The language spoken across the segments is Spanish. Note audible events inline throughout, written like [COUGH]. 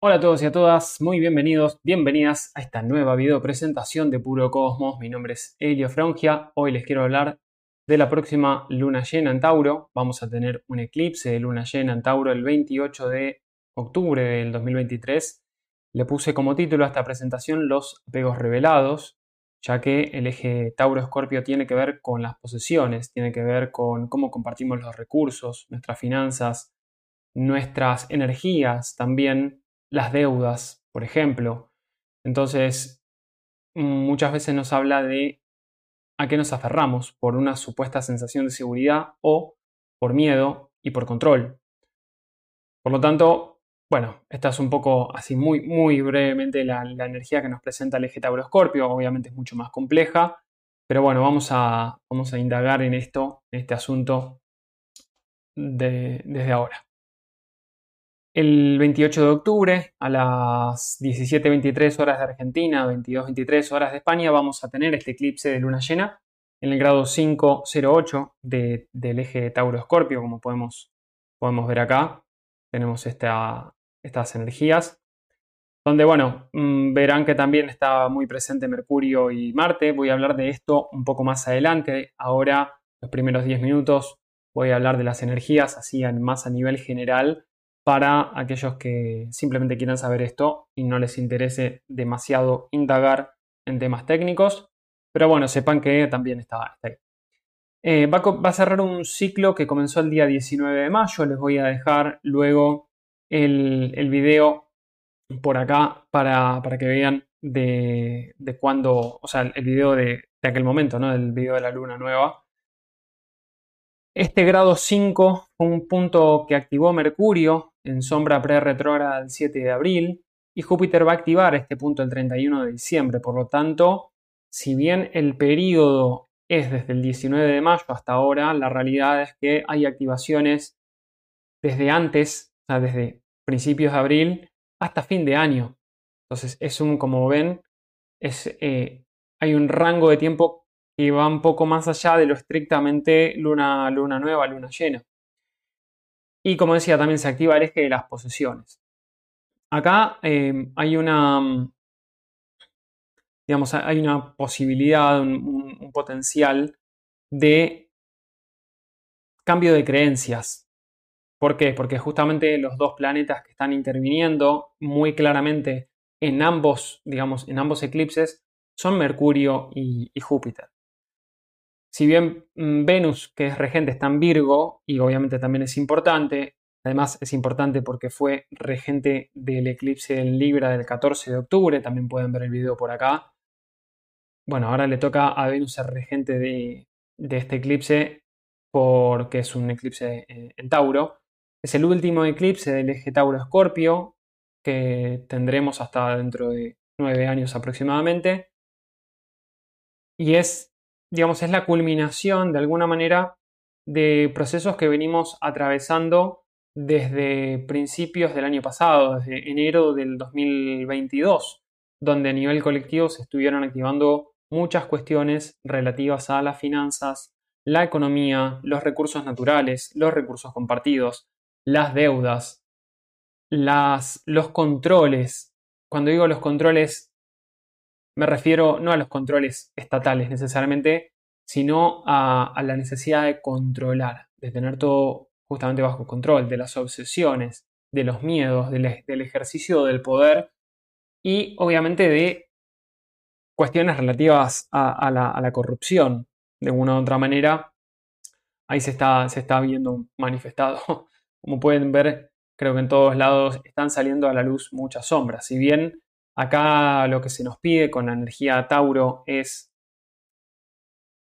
Hola a todos y a todas, muy bienvenidos, bienvenidas a esta nueva video presentación de Puro Cosmos. Mi nombre es Elio Frangia. Hoy les quiero hablar de la próxima luna llena en Tauro. Vamos a tener un eclipse de luna llena en Tauro el 28 de octubre del 2023. Le puse como título a esta presentación Los apegos revelados, ya que el eje Tauro-Escorpio tiene que ver con las posesiones, tiene que ver con cómo compartimos los recursos, nuestras finanzas, nuestras energías también las deudas, por ejemplo. Entonces, muchas veces nos habla de a qué nos aferramos por una supuesta sensación de seguridad o por miedo y por control. Por lo tanto, bueno, esta es un poco así muy, muy brevemente la, energía que nos presenta el eje Tauro-Escorpio. Obviamente es mucho más compleja, pero bueno, vamos a, vamos a indagar en esto, en este asunto desde ahora. El 28 de octubre a las 17.23 horas de Argentina, 22.23 horas de España, vamos a tener este eclipse de luna llena en el grado 508 del eje Tauro-Escorpio, como podemos, podemos ver acá. Tenemos estas energías, donde, bueno, mm, verán que también está muy presente Mercurio y Marte. Voy a hablar de esto un poco más adelante. Ahora, los primeros 10 minutos, voy a hablar de las energías, así más a nivel general para aquellos que simplemente quieran saber esto y no les interese demasiado indagar en temas técnicos. Pero bueno, sepan que también está, ahí. Eh, va, a cerrar un ciclo que comenzó el día 19 de mayo. Les voy a dejar luego el, video por acá para, que vean de, de cuándo, o sea, el video de, de aquel momento, ¿no? El video de la luna nueva. Este grado 5 fue un punto que activó Mercurio en sombra pre-retrógrada el 7 de abril y Júpiter va a activar este punto el 31 de diciembre. Por lo tanto, si bien el periodo es desde el 19 de mayo hasta ahora, la realidad es que hay activaciones desde antes, o desde principios de abril hasta fin de año. Entonces, es un, como ven, eh, hay un rango de tiempo y va un poco más allá de lo estrictamente luna, luna nueva, luna llena. Y como decía, también se activa el eje de las posesiones. Acá eh, hay una, digamos, hay una posibilidad, un, potencial de cambio de creencias. ¿Por qué? Porque justamente los dos planetas que están interviniendo muy claramente en ambos, digamos, en ambos eclipses son Mercurio y Júpiter. Si bien mm, Venus, que es regente, está en Virgo, y obviamente también es importante, además es importante porque fue regente del eclipse en Libra del 14 de octubre, también pueden ver el video por acá. Bueno, ahora le toca a Venus ser regente de, este eclipse porque es un eclipse eh, en Tauro. Es el último eclipse del eje Tauro-Escorpio que tendremos hasta dentro de nueve años aproximadamente. Y es digamos, es la culminación de alguna manera de procesos que venimos atravesando desde principios del año pasado, desde enero del 2022, donde a nivel colectivo se estuvieron activando muchas cuestiones relativas a las finanzas, la economía, los recursos naturales, los recursos compartidos, las deudas, las, los controles. Cuando digo los controles me refiero no a los controles estatales necesariamente, sino a, la necesidad de controlar, de tener todo justamente bajo control, de las obsesiones, de los miedos, del, ejercicio del poder y obviamente de cuestiones relativas a, la, corrupción, de una u otra manera. Ahí se está, se está viendo manifestado. [LAUGHS] Como pueden ver, creo que en todos lados están saliendo a la luz muchas sombras. Si bien Acá lo que se nos pide con la energía Tauro es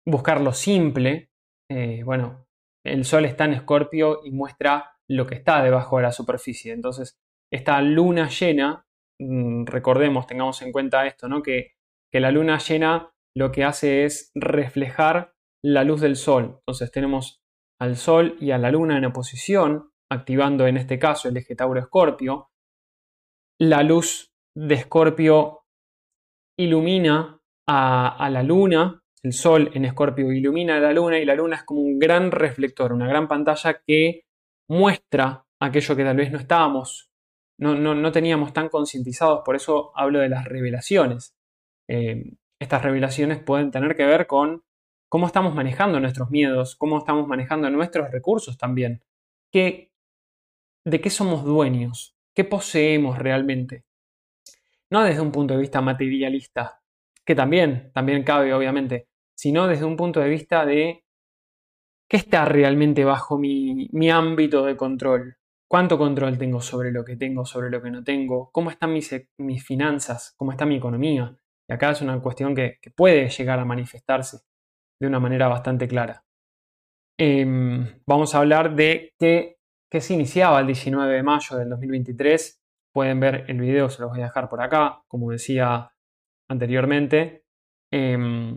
buscar lo simple. Eh, bueno, el Sol está en Escorpio y muestra lo que está debajo de la superficie. Entonces, esta luna llena, mm, recordemos, tengamos en cuenta esto, ¿no? Que, que la luna llena lo que hace es reflejar la luz del Sol. Entonces tenemos al Sol y a la luna en oposición, activando en este caso el eje Tauro-Escorpio. La luz de Escorpio ilumina a, la luna, el Sol en Escorpio ilumina a la luna y la luna es como un gran reflector, una gran pantalla que muestra aquello que tal vez no estábamos no, no, teníamos tan concientizados, por eso hablo de las revelaciones. Eh, estas revelaciones pueden tener que ver con cómo estamos manejando nuestros miedos, cómo estamos manejando nuestros recursos también, ¿Qué, de qué somos dueños, qué poseemos realmente. No desde un punto de vista materialista, que también, también cabe obviamente, sino desde un punto de vista de qué está realmente bajo mi, mi ámbito de control, cuánto control tengo sobre lo que tengo, sobre lo que no tengo, cómo están mis, mis finanzas, cómo está mi economía. Y acá es una cuestión que, puede llegar a manifestarse de una manera bastante clara. Em, vamos a hablar de qué, se iniciaba el 19 de mayo del 2023. Pueden ver el video, se los voy a dejar por acá, como decía anteriormente. Em,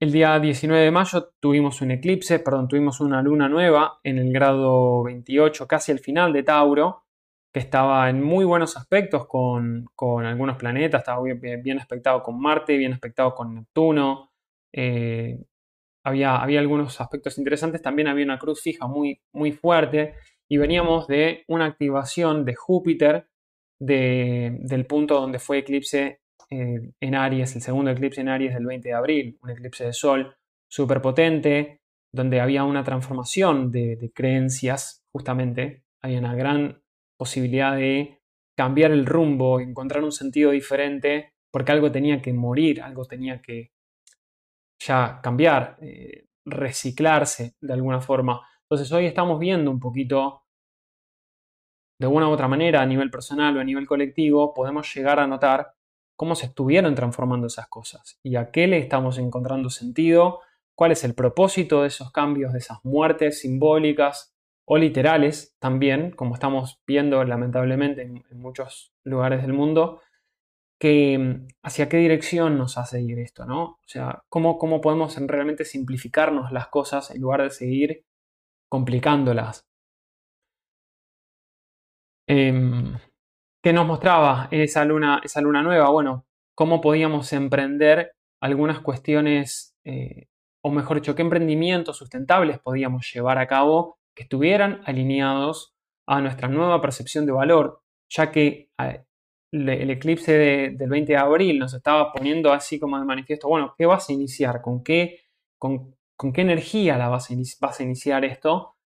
el día 19 de mayo tuvimos un eclipse, perdón, tuvimos una luna nueva en el grado 28, casi al final de Tauro, que estaba en muy buenos aspectos con, algunos planetas, estaba bien, bien, aspectado con Marte, bien aspectado con Neptuno. Eh, había, había, algunos aspectos interesantes, también había una cruz fija muy, muy fuerte y veníamos de una activación de Júpiter del punto donde fue eclipse eh, en Aries, el segundo eclipse en Aries del 20 de abril, un eclipse de Sol súper potente, donde había una transformación de, creencias, justamente, había una gran posibilidad de cambiar el rumbo, encontrar un sentido diferente, porque algo tenía que morir, algo tenía que ya cambiar, eh, reciclarse de alguna forma. Entonces hoy estamos viendo un poquito, de una u otra manera, a nivel personal o a nivel colectivo, podemos llegar a notar cómo se estuvieron transformando esas cosas y a qué le estamos encontrando sentido, cuál es el propósito de esos cambios, de esas muertes simbólicas o literales también, como estamos viendo lamentablemente en, muchos lugares del mundo, que hacia qué dirección nos hace ir esto, ¿no? O sea, cómo, cómo podemos realmente simplificarnos las cosas en lugar de seguir complicándolas. Em, ¿Qué nos mostraba esa luna, esa luna nueva? Bueno, cómo podíamos emprender algunas cuestiones, eh, o mejor dicho, qué emprendimientos sustentables podíamos llevar a cabo que estuvieran alineados a nuestra nueva percepción de valor, ya que eh, el eclipse del 20 de abril nos estaba poniendo así como de manifiesto, bueno, ¿qué vas a iniciar? ¿Con qué, con, qué energía la vas vas a iniciar esto?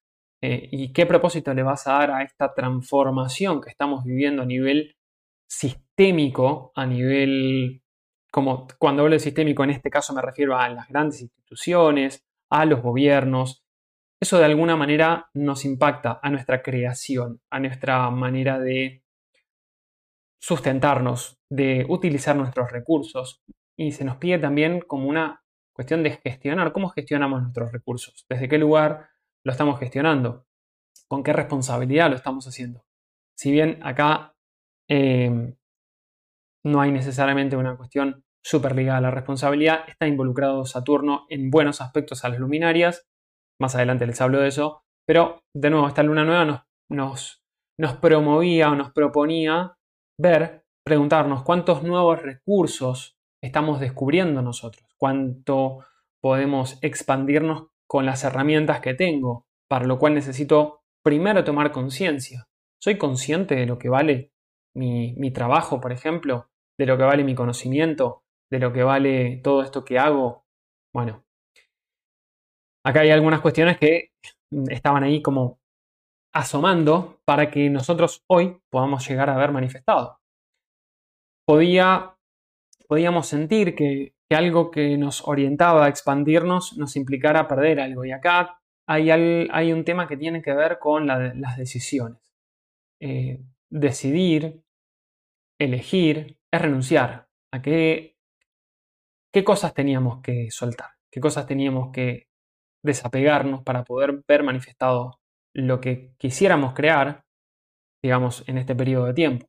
Eh, y qué propósito le vas a dar a esta transformación que estamos viviendo a nivel sistémico, a nivel, como cuando hablo de sistémico en este caso me refiero a las grandes instituciones, a los gobiernos. Eso de alguna manera nos impacta a nuestra creación, a nuestra manera de sustentarnos, de utilizar nuestros recursos. Y se nos pide también como una cuestión de gestionar, cómo gestionamos nuestros recursos, desde qué lugar lo estamos gestionando, con qué responsabilidad lo estamos haciendo. Si bien acá eh, no hay necesariamente una cuestión súper ligada a la responsabilidad, está involucrado Saturno en buenos aspectos a las luminarias, más adelante les hablo de eso, pero de nuevo esta luna nueva nos, nos, nos promovía o nos proponía ver, preguntarnos cuántos nuevos recursos estamos descubriendo nosotros, cuánto podemos expandirnos con las herramientas que tengo, para lo cual necesito primero tomar conciencia. ¿Soy consciente de lo que vale mi, trabajo, por ejemplo? ¿De lo que vale mi conocimiento? ¿De lo que vale todo esto que hago? Bueno, acá hay algunas cuestiones que estaban ahí como asomando para que nosotros hoy podamos llegar a ver manifestado. Podía, podíamos sentir que que algo que nos orientaba a expandirnos nos implicara perder algo. Y acá hay, hay un tema que tiene que ver con las decisiones. Eh, decidir, elegir, es renunciar. ¿A qué, qué cosas teníamos que soltar? ¿Qué cosas teníamos que desapegarnos para poder ver manifestado lo que quisiéramos crear, digamos, en este periodo de tiempo?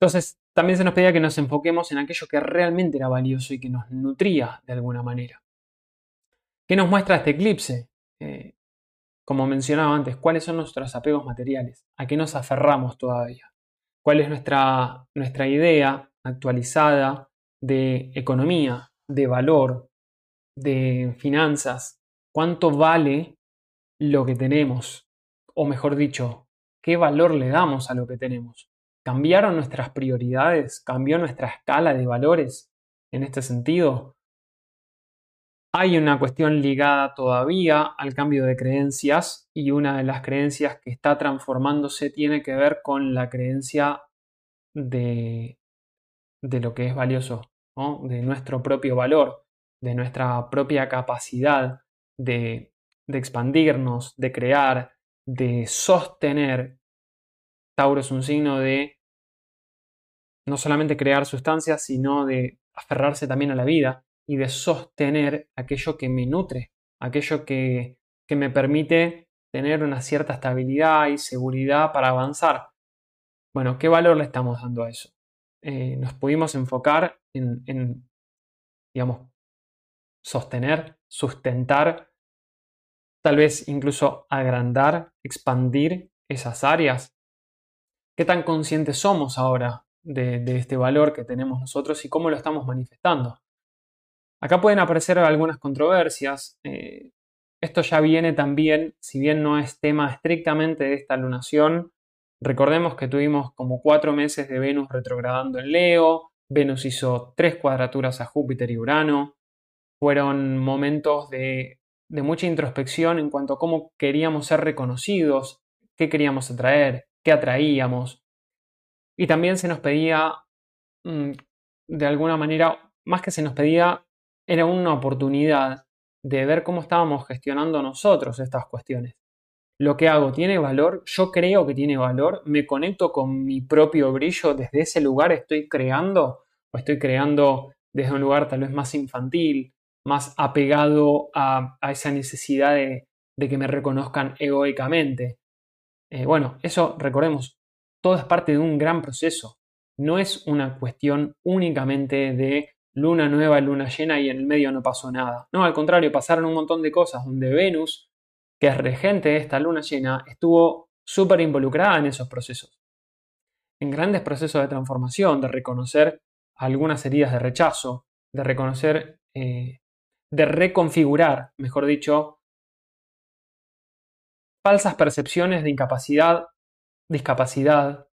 Entonces, también se nos pedía que nos enfoquemos en aquello que realmente era valioso y que nos nutría de alguna manera. ¿Qué nos muestra este eclipse? Eh, como mencionaba antes, ¿cuáles son nuestros apegos materiales? ¿A qué nos aferramos todavía? ¿Cuál es nuestra, nuestra idea actualizada de economía, de valor, de finanzas? ¿Cuánto vale lo que tenemos? O mejor dicho, qué valor le damos a lo que tenemos. ¿Cambiaron nuestras prioridades? ¿Cambió nuestra escala de valores en este sentido? Hay una cuestión ligada todavía al cambio de creencias y una de las creencias que está transformándose tiene que ver con la creencia de, de lo que es valioso, de nuestro propio valor, de nuestra propia capacidad de, de expandirnos, de crear, de sostener. Tauro es un signo de no solamente crear sustancias, sino de aferrarse también a la vida y de sostener aquello que me nutre, aquello que, que me permite tener una cierta estabilidad y seguridad para avanzar. Bueno, ¿qué valor le estamos dando a eso? Eh, nos pudimos enfocar en, en, digamos, sostener, sustentar, tal vez incluso agrandar, expandir esas áreas. ¿Qué tan conscientes somos ahora de, este valor que tenemos nosotros y cómo lo estamos manifestando. Acá pueden aparecer algunas controversias. Eh, esto ya viene también, si bien no es tema estrictamente de esta lunación, recordemos que tuvimos como cuatro meses de Venus retrogradando en Leo, Venus hizo tres cuadraturas a Júpiter y Urano, fueron momentos de, de mucha introspección en cuanto a cómo queríamos ser reconocidos, qué queríamos atraer, qué atraíamos, y también se nos pedía, mm, de alguna manera, más que se nos pedía, era una oportunidad de ver cómo estábamos gestionando nosotros estas cuestiones. Lo que hago tiene valor, yo creo que tiene valor, me conecto con mi propio brillo, desde ese lugar estoy creando o estoy creando desde un lugar tal vez más infantil, más apegado a, esa necesidad de, que me reconozcan egoicamente. Eh, bueno, eso recordemos, todo es parte de un gran proceso. No es una cuestión únicamente de luna nueva, luna llena y en el medio no pasó nada. No, al contrario, pasaron un montón de cosas donde Venus, que es regente de esta luna llena, estuvo súper involucrada en esos procesos. En grandes procesos de transformación, de reconocer algunas heridas de rechazo, de reconocer, eh, de reconfigurar, mejor dicho, falsas percepciones de incapacidad discapacidad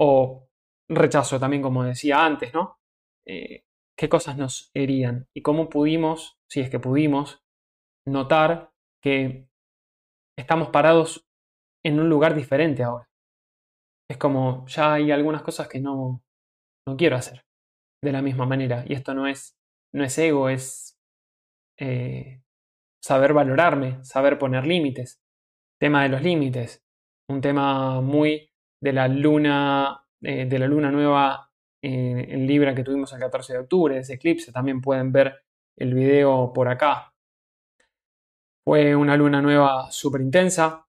o rechazo también, como decía antes, ¿no? Eh, ¿Qué cosas nos herían? Y cómo pudimos, si es que pudimos, notar que estamos parados en un lugar diferente ahora. Es como, ya hay algunas cosas que no, no quiero hacer de la misma manera. Y esto no es, no es ego, es eh, saber valorarme, saber poner límites. Tema de los límites un tema muy de la luna, eh, de la luna nueva en Libra que tuvimos el 14 de octubre, ese eclipse. También pueden ver el video por acá. Fue una luna nueva súper intensa,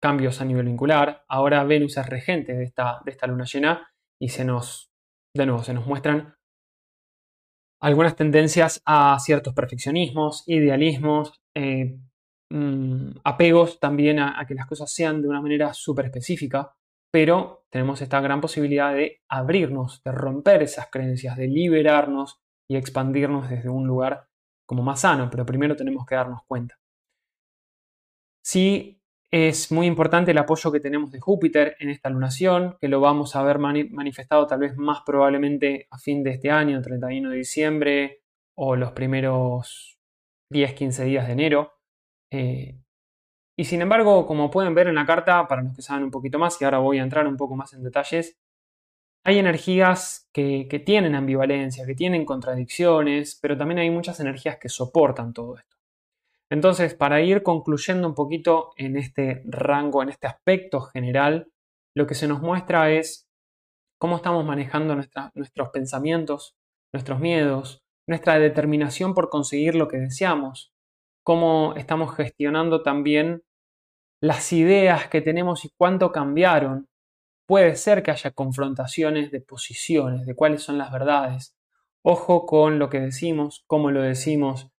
cambios a nivel vincular. Ahora Venus es regente de esta, de esta luna llena y se nos, de nuevo, se nos muestran algunas tendencias a ciertos perfeccionismos, idealismos, eh, Mm, apegos también a, que las cosas sean de una manera súper específica, pero tenemos esta gran posibilidad de abrirnos, de romper esas creencias, de liberarnos y expandirnos desde un lugar como más sano, pero primero tenemos que darnos cuenta. Sí, es muy importante el apoyo que tenemos de Júpiter en esta lunación, que lo vamos a ver manifestado tal vez más probablemente a fin de este año, 31 de diciembre o los primeros 10-15 días de enero. Eh, y sin embargo, como pueden ver en la carta, para los que saben un poquito más, y ahora voy a entrar un poco más en detalles, hay energías que, que tienen ambivalencia, que tienen contradicciones, pero también hay muchas energías que soportan todo esto. Entonces, para ir concluyendo un poquito en este rango, en este aspecto general, lo que se nos muestra es cómo estamos manejando nuestros pensamientos, nuestros miedos, nuestra determinación por conseguir lo que deseamos, cómo estamos gestionando también las ideas que tenemos y cuánto cambiaron. Puede ser que haya confrontaciones de posiciones, de cuáles son las verdades. Ojo con lo que decimos, cómo lo decimos,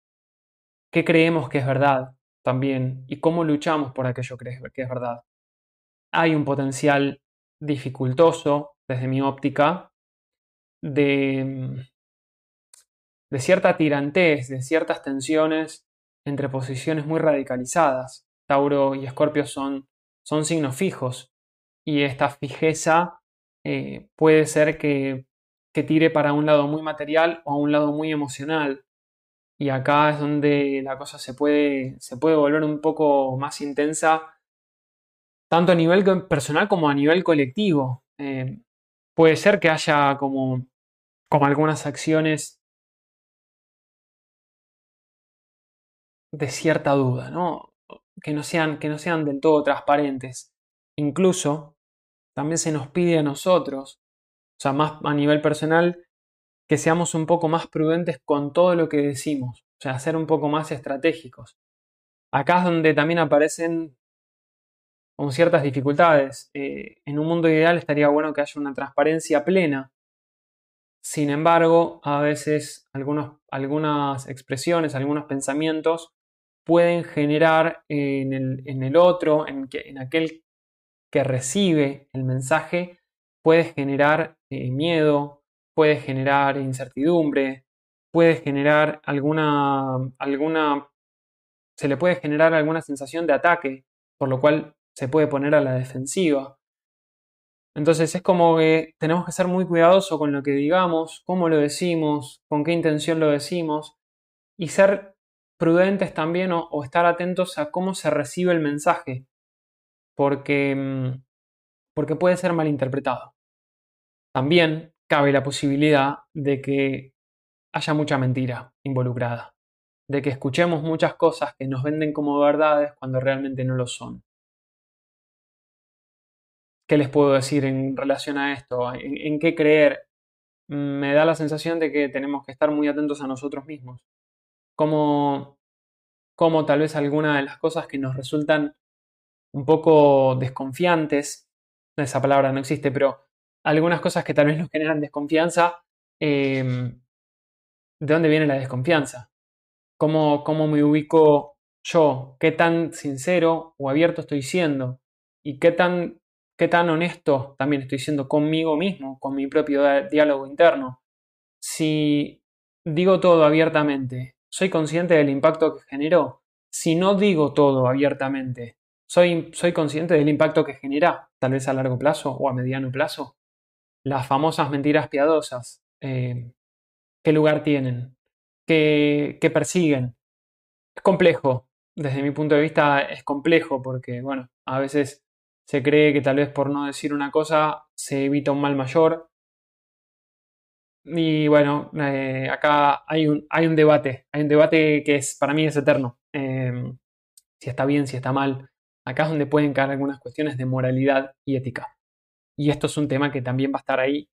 qué creemos que es verdad también y cómo luchamos por aquello que es verdad. Hay un potencial dificultoso, desde mi óptica, de, de cierta tirantez, de ciertas tensiones entre posiciones muy radicalizadas. Tauro y Escorpio son, son signos fijos y esta fijeza eh, puede ser que, que tire para un lado muy material o a un lado muy emocional. Y acá es donde la cosa se puede, se puede volver un poco más intensa, tanto a nivel personal como a nivel colectivo. Eh, puede ser que haya como, como algunas acciones de cierta duda, ¿no? Que no sean, que no sean del todo transparentes. Incluso también se nos pide a nosotros, o sea, más a nivel personal, que seamos un poco más prudentes con todo lo que decimos, o sea, ser un poco más estratégicos. Acá es donde también aparecen con ciertas dificultades. Eh, en un mundo ideal estaría bueno que haya una transparencia plena. Sin embargo, a veces algunas expresiones, algunos pensamientos pueden generar en el, en el otro, en, en, aquel que recibe el mensaje, puede generar eh, miedo, puede generar incertidumbre, puede generar alguna, alguna, se le puede generar alguna sensación de ataque, por lo cual se puede poner a la defensiva. Entonces es como que tenemos que ser muy cuidadosos con lo que digamos, cómo lo decimos, con qué intención lo decimos y ser prudentes también o, estar atentos a cómo se recibe el mensaje, porque, mm, porque puede ser malinterpretado. También cabe la posibilidad de que haya mucha mentira involucrada, de que escuchemos muchas cosas que nos venden como verdades cuando realmente no lo son. ¿Qué les puedo decir en relación a esto? ¿En, qué creer? Me da la sensación de que tenemos que estar muy atentos a nosotros mismos. Como, como tal vez algunas de las cosas que nos resultan un poco desconfiantes, esa palabra no existe, pero algunas cosas que tal vez nos generan desconfianza, em, ¿de dónde viene la desconfianza? ¿Cómo, ¿Cómo me ubico yo? ¿Qué tan sincero o abierto estoy siendo? ¿Y qué tan qué tan honesto también estoy siendo conmigo mismo, con mi propio diálogo interno. Si digo todo abiertamente, soy consciente del impacto que generó. Si no digo todo abiertamente, soy, soy consciente del impacto que genera, tal vez a largo plazo o a mediano plazo. Las famosas mentiras piadosas, eh, ¿qué lugar tienen? ¿Qué, ¿Qué persiguen? Es complejo, desde mi punto de vista es complejo porque, bueno, a veces se cree que tal vez por no decir una cosa se evita un mal mayor. Y bueno, eh, acá hay un, hay un debate, hay un debate que es, para mí es eterno. Em, si está bien, si está mal. Acá es donde pueden caer algunas cuestiones de moralidad y ética. Y esto es un tema que también va a estar ahí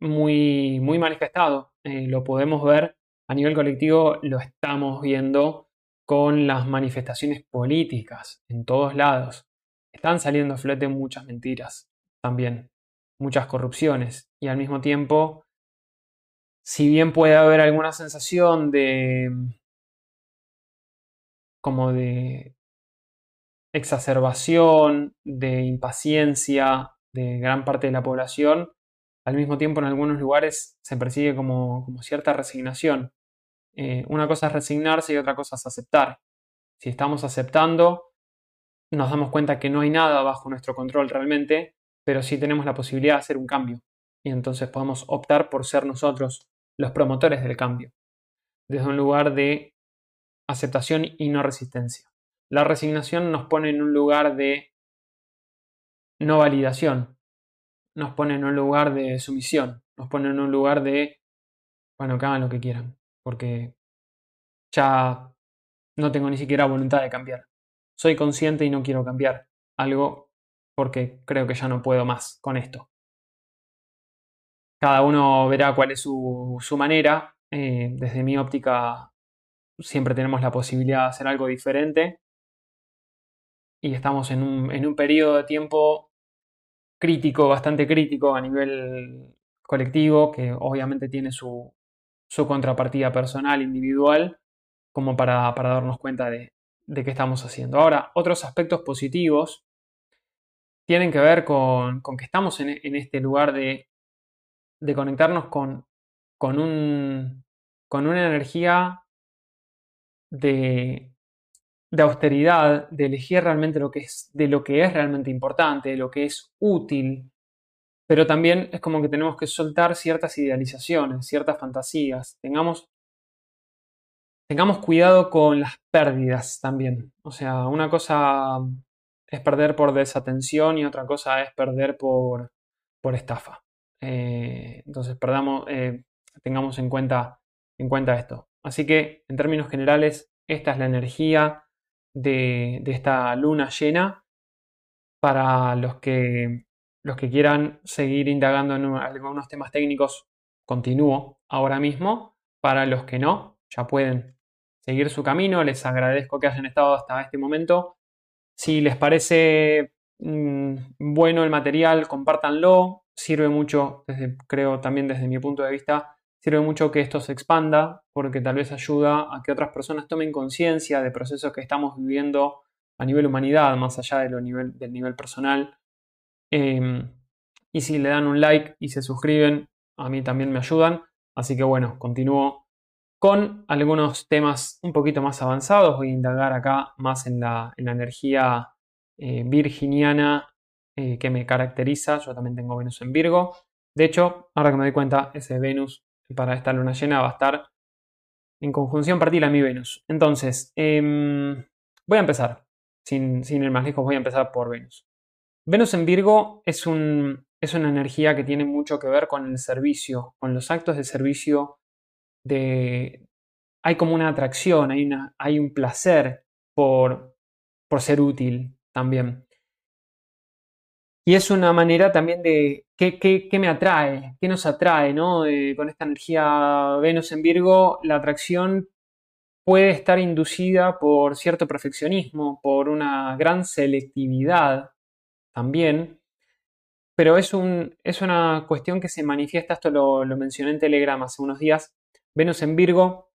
muy, muy manifestado. Eh, lo podemos ver a nivel colectivo, lo estamos viendo con las manifestaciones políticas en todos lados están saliendo a flote muchas mentiras también, muchas corrupciones y al mismo tiempo, si bien puede haber alguna sensación de como de exacerbación, de impaciencia de gran parte de la población, al mismo tiempo en algunos lugares se percibe como, como cierta resignación. Eh, una cosa es resignarse y otra cosa es aceptar. Si estamos aceptando, nos damos cuenta que no hay nada bajo nuestro control realmente, pero sí tenemos la posibilidad de hacer un cambio. Y entonces podemos optar por ser nosotros los promotores del cambio, desde un lugar de aceptación y no resistencia. La resignación nos pone en un lugar de no validación, nos pone en un lugar de sumisión, nos pone en un lugar de, bueno, que hagan lo que quieran, porque ya no tengo ni siquiera voluntad de cambiar soy consciente y no quiero cambiar algo porque creo que ya no puedo más con esto. Cada uno verá cuál es su, manera. Eh, desde mi óptica siempre tenemos la posibilidad de hacer algo diferente y estamos en un, en un periodo de tiempo crítico, bastante crítico a nivel colectivo, que obviamente tiene su, su contrapartida personal, individual, como para, para darnos cuenta de, de qué estamos haciendo. Ahora, otros aspectos positivos tienen que ver con, con que estamos en, este lugar de, de conectarnos con, con, un, con una energía de, de austeridad, de elegir realmente lo que es, de lo que es realmente importante, de lo que es útil, pero también es como que tenemos que soltar ciertas idealizaciones, ciertas fantasías, tengamos, tengamos cuidado con las pérdidas también. O sea, una cosa es perder por desatención y otra cosa es perder por, por estafa. Eh, entonces, perdamos, eh, tengamos en cuenta, en cuenta esto. Así que, en términos generales, esta es la energía de, esta luna llena para los que, los que quieran seguir indagando en algunos temas técnicos. Continúo ahora mismo. Para los que no, ya pueden seguir su camino. Les agradezco que hayan estado hasta este momento. Si les parece mm, bueno el material, compártanlo. Sirve mucho, creo también desde mi punto de vista, sirve mucho que esto se expanda porque tal vez ayuda a que otras personas tomen conciencia de procesos que estamos viviendo a nivel humanidad, más allá del nivel personal. Em, y si le dan un like y se suscriben, a mí también me ayudan. Así que bueno, continúo con algunos temas un poquito más avanzados. Voy a indagar acá más en la, energía eh, virginiana eh, que me caracteriza. Yo también tengo Venus en Virgo. De hecho, ahora que me doy cuenta, ese Venus para esta luna llena va a estar en conjunción partida a mi Venus. Entonces, em, voy a empezar. Sin, sin ir más lejos, voy a empezar por Venus. Venus en Virgo es, un, es una energía que tiene mucho que ver con el servicio, con los actos de servicio de, hay como una atracción, hay, una, hay un placer por, por ser útil también. Y es una manera también de qué, qué, me atrae, qué nos atrae, ¿no? con esta energía Venus en Virgo, la atracción puede estar inducida por cierto perfeccionismo, por una gran selectividad también, pero es, un, es una cuestión que se manifiesta, esto lo, lo mencioné en Telegram hace unos días, Venus en Virgo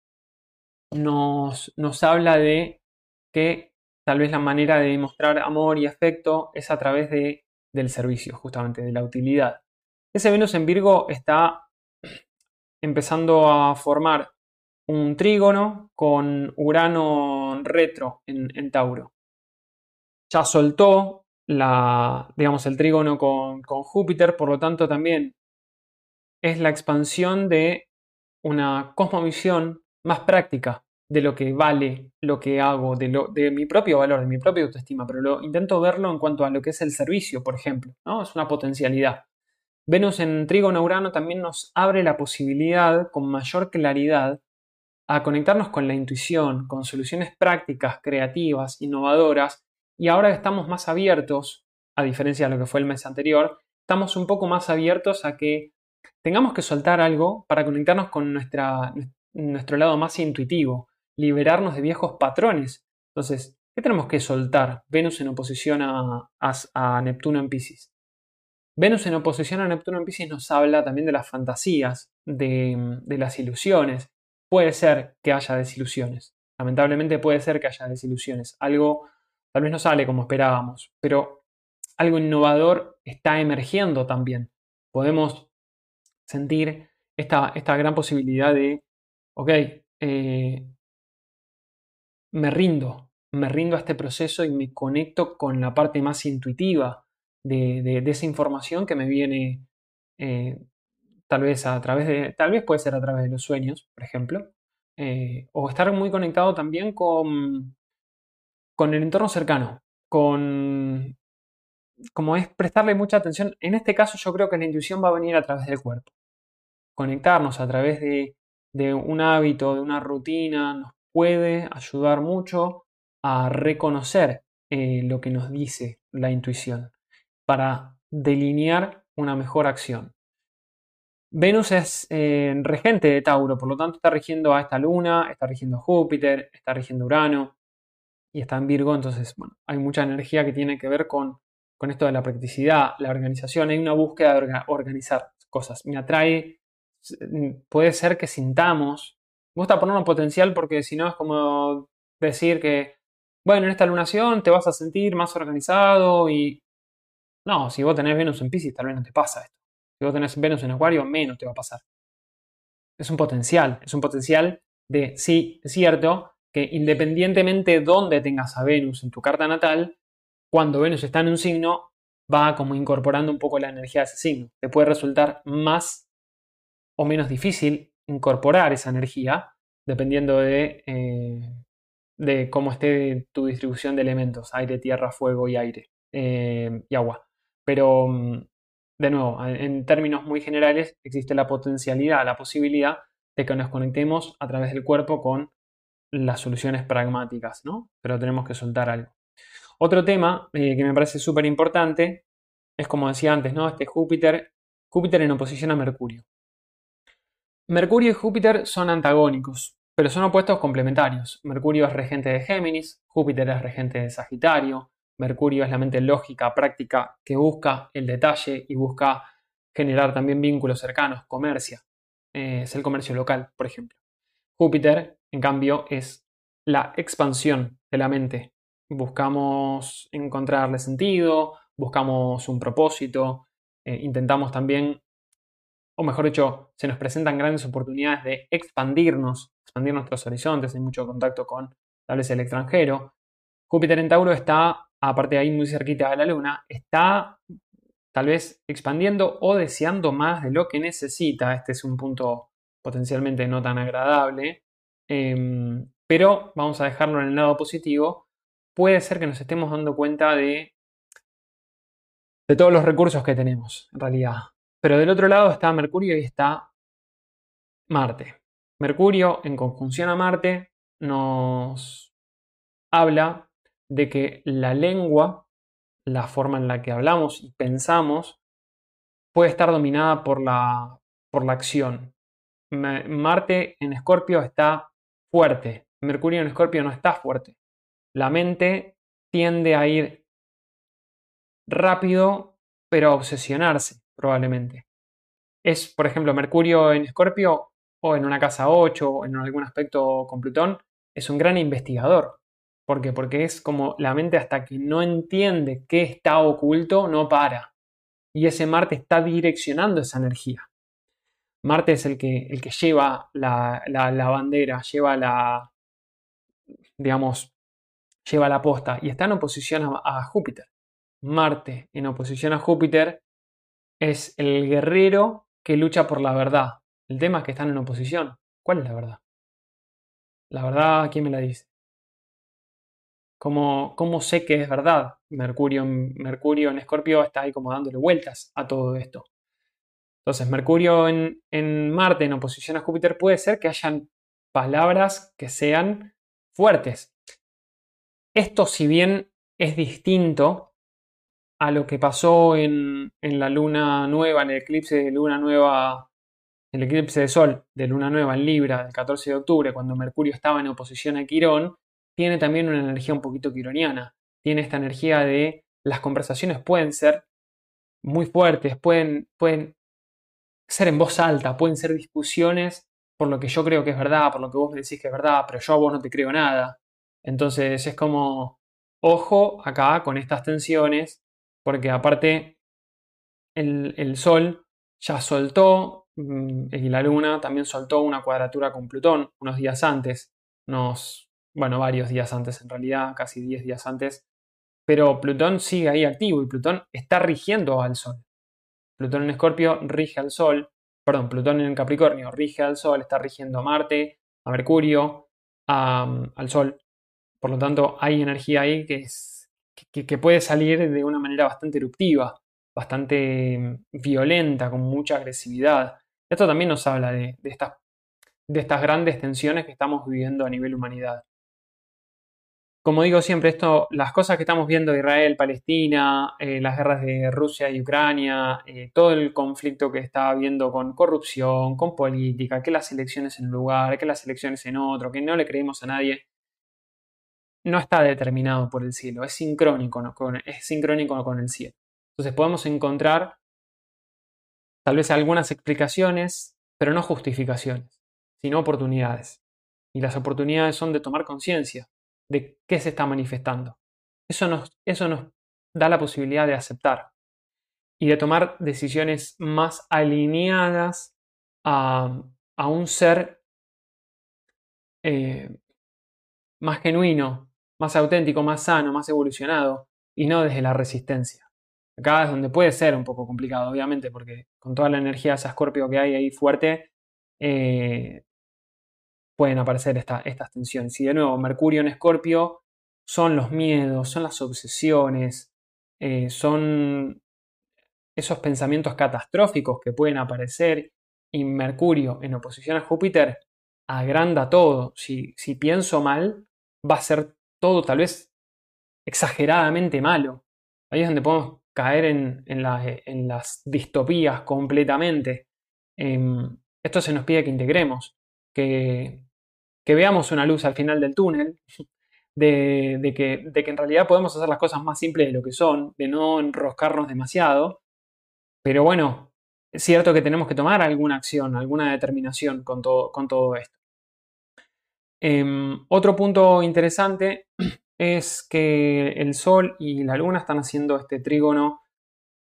nos, nos habla de que tal vez la manera de demostrar amor y afecto es a través de, del servicio, justamente, de la utilidad. Ese Venus en Virgo está [CLEARS THROAT] empezando a formar un trígono con Urano retro en, Tauro. Ya soltó la, digamos, el trígono con, con Júpiter, por lo tanto también es la expansión de una cosmovisión más práctica de lo que vale lo que hago, de, lo, de mi propio valor, de mi propia autoestima, pero lo, intento verlo en cuanto a lo que es el servicio, por ejemplo, ¿no? Es una potencialidad. Venus en Trígono Urano también nos abre la posibilidad con mayor claridad a conectarnos con la intuición, con soluciones prácticas, creativas, innovadoras, y ahora estamos más abiertos, a diferencia de lo que fue el mes anterior, estamos un poco más abiertos a que tengamos que soltar algo para conectarnos con nuestra, nuestro lado más intuitivo, liberarnos de viejos patrones. Entonces, ¿qué tenemos que soltar? Venus en oposición a, Neptuno en Pisces. Venus en oposición a Neptuno en Pisces nos habla también de las fantasías, de, de las ilusiones. Puede ser que haya desilusiones. Lamentablemente puede ser que haya desilusiones. Algo tal vez no sale como esperábamos, pero algo innovador está emergiendo también. Podemos sentir esta, esta gran posibilidad de, ok, eh, me rindo, me rindo a este proceso y me conecto con la parte más intuitiva de, esa información que me viene eh, tal vez a través de, tal vez puede ser a través de los sueños, por ejemplo, eh, o estar muy conectado también con, con el entorno cercano, con como es prestarle mucha atención. En este caso yo creo que la intuición va a venir a través del cuerpo. Conectarnos a través de, un hábito, de una rutina, nos puede ayudar mucho a reconocer eh, lo que nos dice la intuición para delinear una mejor acción. Venus es eh, regente de Tauro, por lo tanto está rigiendo a esta luna, está rigiendo a Júpiter, está rigiendo a Urano y está en Virgo, entonces bueno, hay mucha energía que tiene que ver con con esto de la practicidad, la organización, hay una búsqueda de organizar cosas. Me atrae, puede ser que sintamos, gusta ponerlo en potencial porque si no es como decir que, bueno, en esta lunación te vas a sentir más organizado y... No, si vos tenés Venus en Pisces tal vez no te pasa esto. Si vos tenés Venus en Acuario, menos te va a pasar. Es un potencial, es un potencial de, sí, es cierto que independientemente de dónde tengas a Venus en tu carta natal, cuando Venus está en un signo, va como incorporando un poco la energía de ese signo. Te puede resultar más o menos difícil incorporar esa energía dependiendo de, eh, de cómo esté tu distribución de elementos, aire, tierra, fuego y aire eh, y agua. Pero, mm, de nuevo, en términos muy generales, existe la potencialidad, la posibilidad de que nos conectemos a través del cuerpo con las soluciones pragmáticas, ¿no? Pero tenemos que soltar algo. Otro tema eh, que me parece súper importante es, como decía antes, ¿no? Este Júpiter, Júpiter en oposición a Mercurio. Mercurio y Júpiter son antagónicos, pero son opuestos complementarios. Mercurio es regente de Géminis, Júpiter es regente de Sagitario, Mercurio es la mente lógica, práctica, que busca el detalle y busca generar también vínculos cercanos, comercia. Eh, es el comercio local, por ejemplo. Júpiter, en cambio, es la expansión de la mente. Buscamos encontrarle sentido, buscamos un propósito, eh, intentamos también, o mejor dicho, se nos presentan grandes oportunidades de expandirnos, expandir nuestros horizontes, hay mucho contacto con tal vez el extranjero. Júpiter en Tauro está, aparte de ahí muy cerquita de la Luna, está tal vez expandiendo o deseando más de lo que necesita. Este es un punto potencialmente no tan agradable, em, pero vamos a dejarlo en el lado positivo. Puede ser que nos estemos dando cuenta de, de todos los recursos que tenemos, en realidad. Pero del otro lado está Mercurio y está Marte. Mercurio en conjunción a Marte nos habla de que la lengua la forma en la que hablamos y pensamos puede estar dominada por la, por la acción. Marte en Escorpio está fuerte, Mercurio en Escorpio no está fuerte. La mente tiende a ir rápido, pero a obsesionarse, probablemente. Es, por ejemplo, Mercurio en Escorpio o en una casa 8 o en algún aspecto con Plutón, es un gran investigador. ¿Por qué? Porque es como la mente hasta que no entiende qué está oculto, no para. Y ese Marte está direccionando esa energía. Marte es el que, el que lleva la, bandera, lleva la, digamos, lleva la posta y está en oposición a Júpiter. Marte en oposición a Júpiter es el guerrero que lucha por la verdad. El tema es que están en oposición. ¿Cuál es la verdad? La verdad, ¿quién me la dice? ¿Cómo, sé que es verdad? Mercurio, Mercurio en Escorpio está ahí como dándole vueltas a todo esto. Entonces, Mercurio en, en Marte en oposición a Júpiter puede ser que hayan palabras que sean fuertes. Esto, si bien es distinto a lo que pasó en, en, la luna nueva, en el eclipse de luna nueva, el eclipse de sol de luna nueva en Libra del 14 de octubre, cuando Mercurio estaba en oposición a Quirón, tiene también una energía un poquito quironiana. Tiene esta energía de las conversaciones pueden ser muy fuertes, pueden, pueden ser en voz alta, pueden ser discusiones por lo que yo creo que es verdad, por lo que vos me decís que es verdad, pero yo a vos no te creo nada. Entonces es como, ojo acá con estas tensiones, porque aparte el, Sol ya soltó mm, y la Luna también soltó una cuadratura con Plutón unos días antes. Nos, bueno, varios días antes en realidad, casi 10 días antes, pero Plutón sigue ahí activo y Plutón está rigiendo al Sol. Plutón en Escorpio rige al Sol, perdón, Plutón en Capricornio rige al Sol, está rigiendo a Marte, a Mercurio, al Sol. Por lo tanto, hay energía ahí que, es, que, puede salir de una manera bastante eruptiva, bastante mm, violenta, con mucha agresividad. Esto también nos habla de, estas, de estas grandes tensiones que estamos viviendo a nivel humanidad como digo siempre, esto, las cosas que estamos viendo Israel, Palestina, eh, las guerras de Rusia y Ucrania, eh, todo el conflicto que está habiendo con corrupción, con política, que las elecciones en un lugar, que las elecciones en otro, que no le creemos a nadie, no está determinado por el cielo, es sincrónico, con, es sincrónico con el cielo. Entonces podemos encontrar tal vez algunas explicaciones, pero no justificaciones, sino oportunidades. Y las oportunidades son de tomar conciencia de qué se está manifestando. Eso nos, eso nos da la posibilidad de aceptar y de tomar decisiones más alineadas a, un ser, eh, más genuino, más auténtico, más sano, más evolucionado, y no desde la resistencia. Acá es donde puede ser un poco complicado, obviamente, porque con toda la energía de Scorpio que hay ahí fuerte, eh, pueden aparecer estas tensiones. Y de nuevo, Mercurio en Escorpio son los miedos, son las obsesiones, eh, son esos pensamientos catastróficos que pueden aparecer. Y Mercurio en oposición a Júpiter agranda todo. Si, si pienso mal, va a ser todo tal vez exageradamente malo. Ahí es donde podemos caer en, en, las distopías completamente. Em, esto se nos pide que integremos, que, que veamos una luz al final del túnel, [LAUGHS] de, que, de, que, en realidad podemos hacer las cosas más simples de lo que son, de no enroscarnos demasiado. Pero bueno, es cierto que tenemos que tomar alguna acción, alguna determinación con todo esto. Em, otro punto interesante [CLEARS THROAT] es que el Sol y la Luna están haciendo este trígono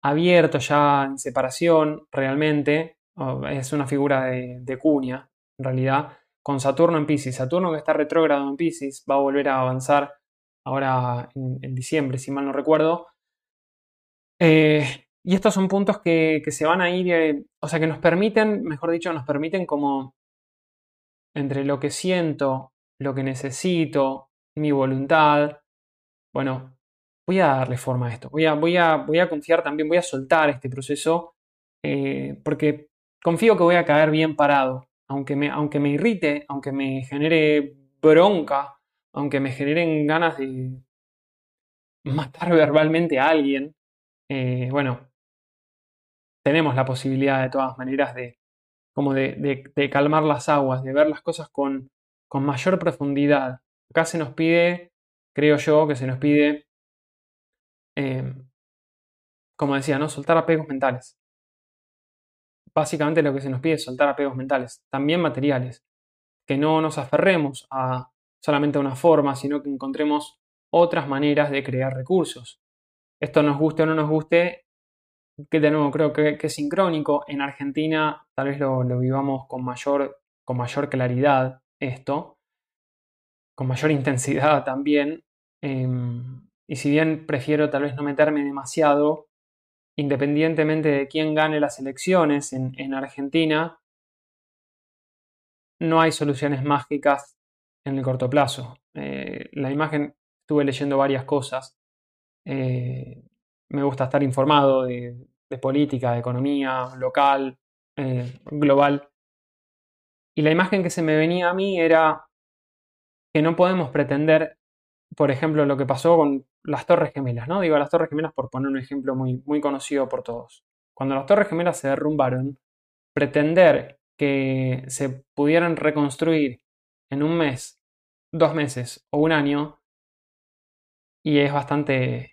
abierto ya en separación realmente. Es una figura de, de cuña, en realidad, con Saturno en Pisces. Saturno que está retrógrado en Pisces va a volver a avanzar ahora en, diciembre, si mal no recuerdo. Eh, y estos son puntos que, se van a ir, eh, o sea, que nos permiten, mejor dicho, nos permiten como entre lo que siento, lo que necesito, mi voluntad, bueno, voy a darle forma a esto, voy a, voy a, voy a confiar también, voy a soltar este proceso, eh, porque confío que voy a caer bien parado, aunque me, aunque me irrite, aunque me genere bronca, aunque me generen ganas de matar [LAUGHS] verbalmente a alguien, eh, bueno, tenemos la posibilidad de todas maneras de, como de, calmar las aguas, de ver las cosas con, mayor profundidad. Acá se nos pide, creo yo, que se nos pide, eh, como decía, ¿no? Soltar apegos mentales básicamente lo que se nos pide es soltar apegos mentales, también materiales, que no nos aferremos a solamente a una forma, sino que encontremos otras maneras de crear recursos. Esto nos guste o no nos guste, que de nuevo creo que, es sincrónico. En Argentina tal vez lo, vivamos con mayor, con mayor claridad esto, con mayor intensidad [LAUGHS] también. Em, y si bien prefiero tal vez no meterme demasiado, independientemente de quién gane las elecciones en, Argentina, no hay soluciones mágicas en el corto plazo. Eh, la imagen, estuve leyendo varias cosas. Eh, me gusta estar informado de, política, de economía local, eh, global. Y la imagen que se me venía a mí era que no podemos pretender, por ejemplo, lo que pasó con las Torres Gemelas, ¿no? Digo las Torres Gemelas por poner un ejemplo muy, muy conocido por todos. Cuando las Torres Gemelas se derrumbaron, pretender que se pudieran reconstruir en un mes, dos meses o un año, y es bastante,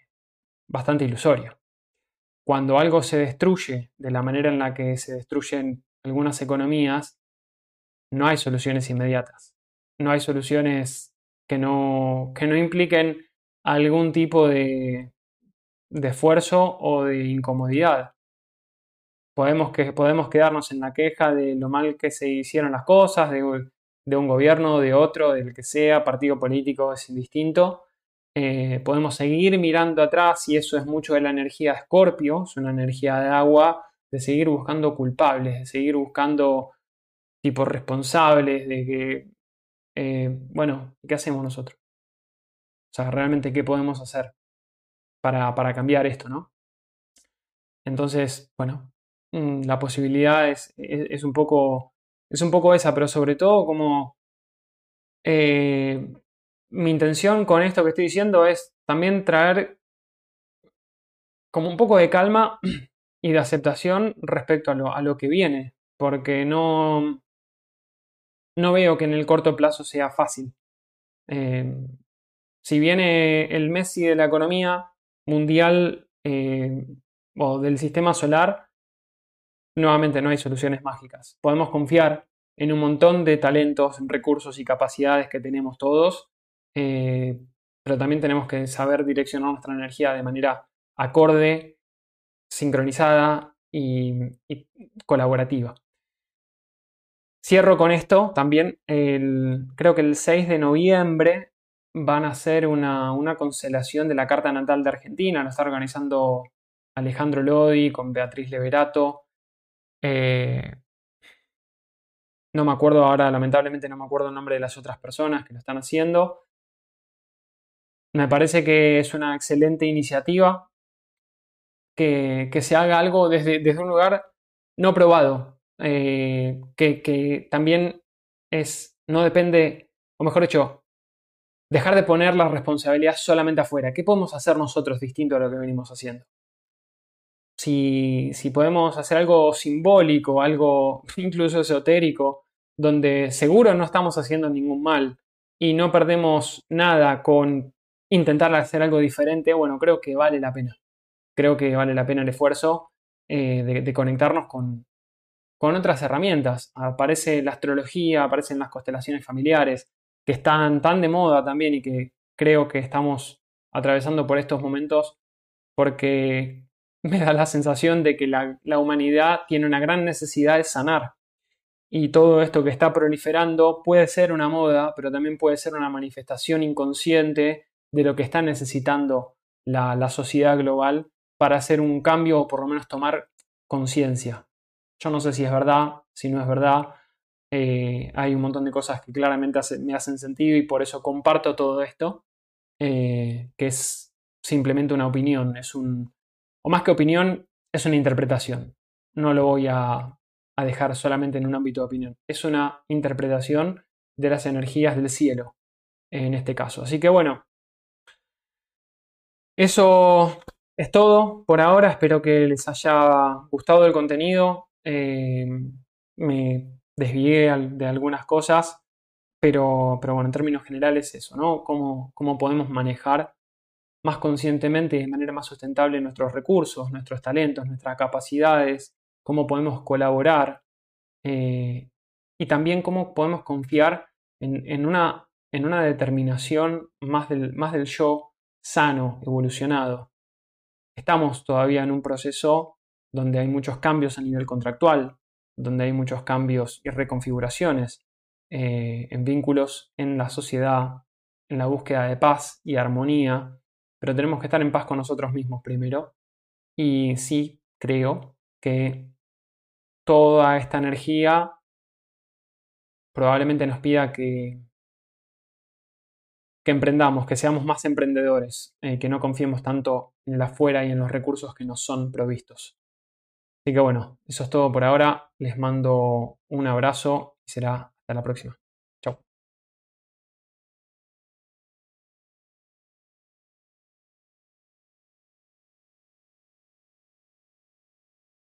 bastante ilusorio. Cuando algo se destruye de la manera en la que se destruyen algunas economías, no hay soluciones inmediatas. No hay soluciones que no, que no impliquen algún tipo de, esfuerzo o de incomodidad. Podemos, que, podemos quedarnos en la queja de lo mal que se hicieron las cosas, de, un gobierno, de otro, del que sea, partido político es indistinto. Eh, podemos seguir mirando atrás y eso es mucho de la energía de Escorpio, es una energía de agua, de seguir buscando culpables, de seguir buscando tipos responsables, de que, eh, bueno, ¿qué hacemos nosotros? O sea, realmente qué podemos hacer para, cambiar esto, ¿no? Entonces, bueno, mm, la posibilidad es, es, un, poco, es un poco esa, pero sobre todo como eh, mi intención con esto que estoy diciendo es también traer como un poco de calma [CLEARS THROAT] y de aceptación respecto a lo, a lo que viene, porque no, no veo que en el corto plazo sea fácil. Eh, si viene el Messi de la economía mundial eh, o del sistema solar, nuevamente no hay soluciones mágicas. Podemos confiar en un montón de talentos, recursos y capacidades que tenemos todos, eh, pero también tenemos que saber direccionar nuestra energía de manera acorde, sincronizada y, colaborativa. Cierro con esto también. creo que el 6 de noviembre van a ser una, una constelación de la carta natal de Argentina, lo está organizando Alejandro Lodi con Beatriz Leverato. Eh, no me acuerdo ahora, lamentablemente no me acuerdo el nombre de las otras personas que lo están haciendo. Me parece que es una excelente iniciativa que, se haga algo desde, desde, un lugar no probado, eh, que, que también es, no depende, o mejor dicho, dejar de poner la responsabilidad solamente afuera. ¿Qué podemos hacer nosotros distinto a lo que venimos haciendo? si, podemos hacer algo simbólico, algo [LAUGHS] incluso esotérico, donde seguro no estamos haciendo ningún mal y no perdemos nada con intentar hacer algo diferente, bueno, creo que vale la pena. Creo que vale la pena el esfuerzo eh, de, conectarnos con, con otras herramientas. Aparece la astrología, aparecen las constelaciones familiares, que están tan de moda también y que creo que estamos atravesando por estos momentos porque [LAUGHS] me da la sensación de que la, humanidad tiene una gran necesidad de sanar. Y todo esto que está proliferando puede ser una moda, pero también puede ser una manifestación inconsciente de lo que está necesitando la, sociedad global para hacer un cambio o por lo menos tomar conciencia. Yo no sé si es verdad, si no es verdad. Eh, hay un montón de cosas que claramente me hacen sentido y por eso comparto todo esto, eh, que es simplemente una opinión, es un, o más que opinión, es una interpretación. No lo voy a, dejar solamente en un ámbito de opinión. Es una interpretación de las energías del cielo, en este caso. Así que bueno, eso es todo por ahora. Espero que les haya gustado el contenido. Eh, me desvié de algunas cosas, pero, pero, bueno, en términos generales eso, ¿no? Cómo, cómo podemos manejar más conscientemente y de manera más sustentable nuestros recursos, nuestros talentos, nuestras capacidades, cómo podemos colaborar eh, y también cómo podemos confiar en, una, en una, determinación más del, más del yo sano, evolucionado. Estamos todavía en un proceso donde hay muchos cambios a nivel contractual, donde hay muchos cambios y reconfiguraciones eh, en vínculos en la sociedad, en la búsqueda de paz y armonía pero tenemos que estar en paz con nosotros mismos primero. Y sí creo que toda esta energía probablemente nos pida que, que emprendamos, que seamos más emprendedores, eh, que no confiemos tanto en la afuera y en los recursos que nos son provistos. Así que bueno, eso es todo por ahora. Les mando un abrazo y será hasta la próxima.